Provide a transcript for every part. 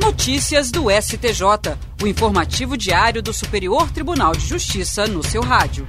Notícias do STJ, o informativo diário do Superior Tribunal de Justiça no seu rádio.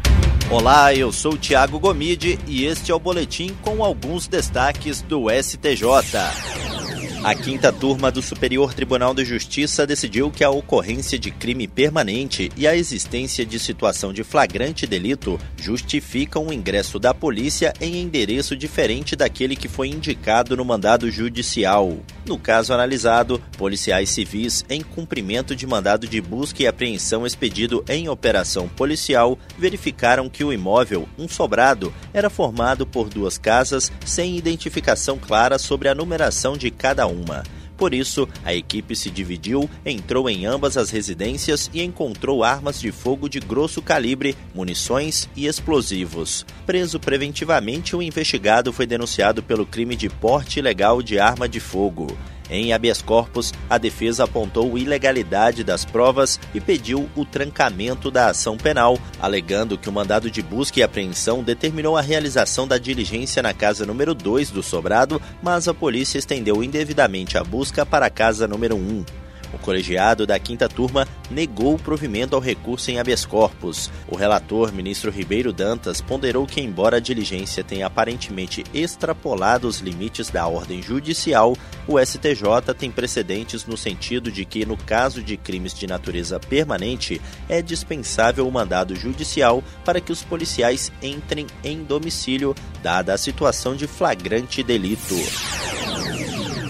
Olá, eu sou Tiago Gomide e este é o boletim com alguns destaques do STJ. A quinta turma do Superior Tribunal de Justiça decidiu que a ocorrência de crime permanente e a existência de situação de flagrante delito justificam o ingresso da polícia em endereço diferente daquele que foi indicado no mandado judicial. No caso analisado, policiais civis, em cumprimento de mandado de busca e apreensão expedido em operação policial, verificaram que o imóvel, um sobrado, era formado por duas casas sem identificação clara sobre a numeração de cada uma. Por isso, a equipe se dividiu, entrou em ambas as residências e encontrou armas de fogo de grosso calibre, munições e explosivos. Preso preventivamente, o investigado foi denunciado pelo crime de porte ilegal de arma de fogo. Em habeas corpus, a defesa apontou ilegalidade das provas e pediu o trancamento da ação penal, alegando que o mandado de busca e apreensão determinou a realização da diligência na casa número 2 do sobrado, mas a polícia estendeu indevidamente a busca para a casa número 1. O colegiado da quinta turma negou o provimento ao recurso em habeas corpus. O relator, ministro Ribeiro Dantas, ponderou que, embora a diligência tenha aparentemente extrapolado os limites da ordem judicial, o STJ tem precedentes no sentido de que, no caso de crimes de natureza permanente, é dispensável o mandado judicial para que os policiais entrem em domicílio, dada a situação de flagrante delito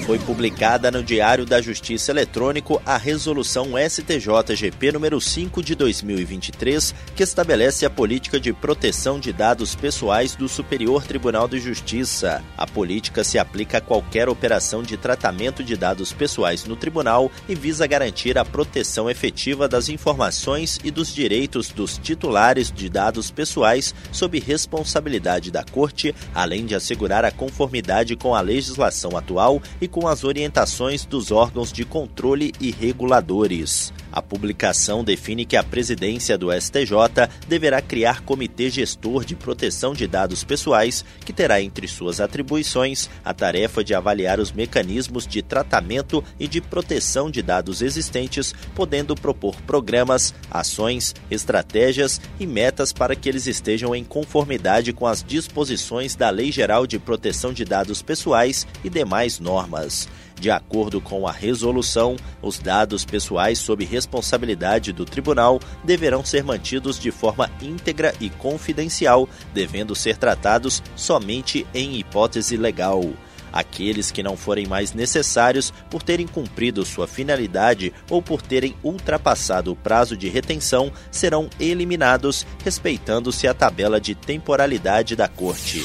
foi publicada no Diário da Justiça Eletrônico a resolução STJGP número 5 de 2023, que estabelece a política de proteção de dados pessoais do Superior Tribunal de Justiça. A política se aplica a qualquer operação de tratamento de dados pessoais no tribunal e visa garantir a proteção efetiva das informações e dos direitos dos titulares de dados pessoais sob responsabilidade da Corte, além de assegurar a conformidade com a legislação atual e com com as orientações dos órgãos de controle e reguladores. A publicação define que a presidência do STJ deverá criar comitê gestor de proteção de dados pessoais, que terá entre suas atribuições a tarefa de avaliar os mecanismos de tratamento e de proteção de dados existentes, podendo propor programas, ações, estratégias e metas para que eles estejam em conformidade com as disposições da Lei Geral de Proteção de Dados Pessoais e demais normas. De acordo com a resolução, os dados pessoais sob responsabilidade do tribunal deverão ser mantidos de forma íntegra e confidencial, devendo ser tratados somente em hipótese legal. Aqueles que não forem mais necessários por terem cumprido sua finalidade ou por terem ultrapassado o prazo de retenção serão eliminados, respeitando-se a tabela de temporalidade da Corte.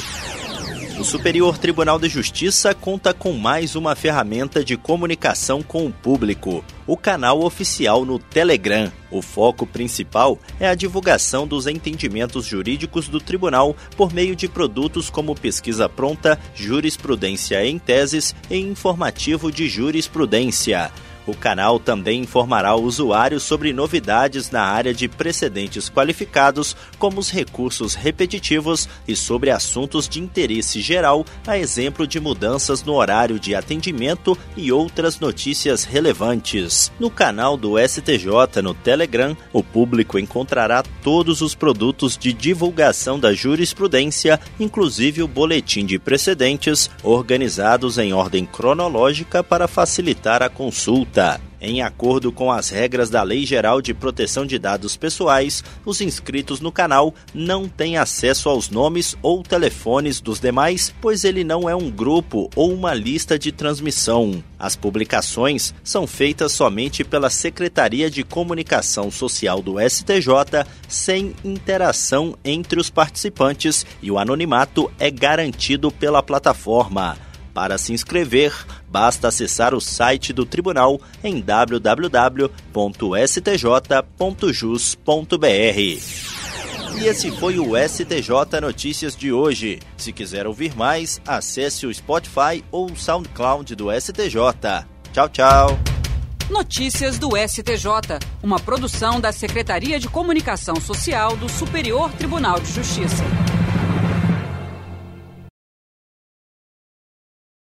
O Superior Tribunal de Justiça conta com mais uma ferramenta de comunicação com o público, o canal oficial no Telegram. O foco principal é a divulgação dos entendimentos jurídicos do tribunal por meio de produtos como pesquisa pronta, jurisprudência em teses e informativo de jurisprudência. O canal também informará o usuário sobre novidades na área de precedentes qualificados, como os recursos repetitivos e sobre assuntos de interesse geral, a exemplo de mudanças no horário de atendimento e outras notícias relevantes. No canal do STJ no Telegram, o público encontrará todos os produtos de divulgação da jurisprudência, inclusive o boletim de precedentes, organizados em ordem cronológica para facilitar a consulta. Em acordo com as regras da Lei Geral de Proteção de Dados Pessoais, os inscritos no canal não têm acesso aos nomes ou telefones dos demais, pois ele não é um grupo ou uma lista de transmissão. As publicações são feitas somente pela Secretaria de Comunicação Social do STJ, sem interação entre os participantes, e o anonimato é garantido pela plataforma. Para se inscrever, basta acessar o site do tribunal em www.stj.jus.br. E esse foi o STJ Notícias de hoje. Se quiser ouvir mais, acesse o Spotify ou o SoundCloud do STJ. Tchau, tchau. Notícias do STJ, uma produção da Secretaria de Comunicação Social do Superior Tribunal de Justiça.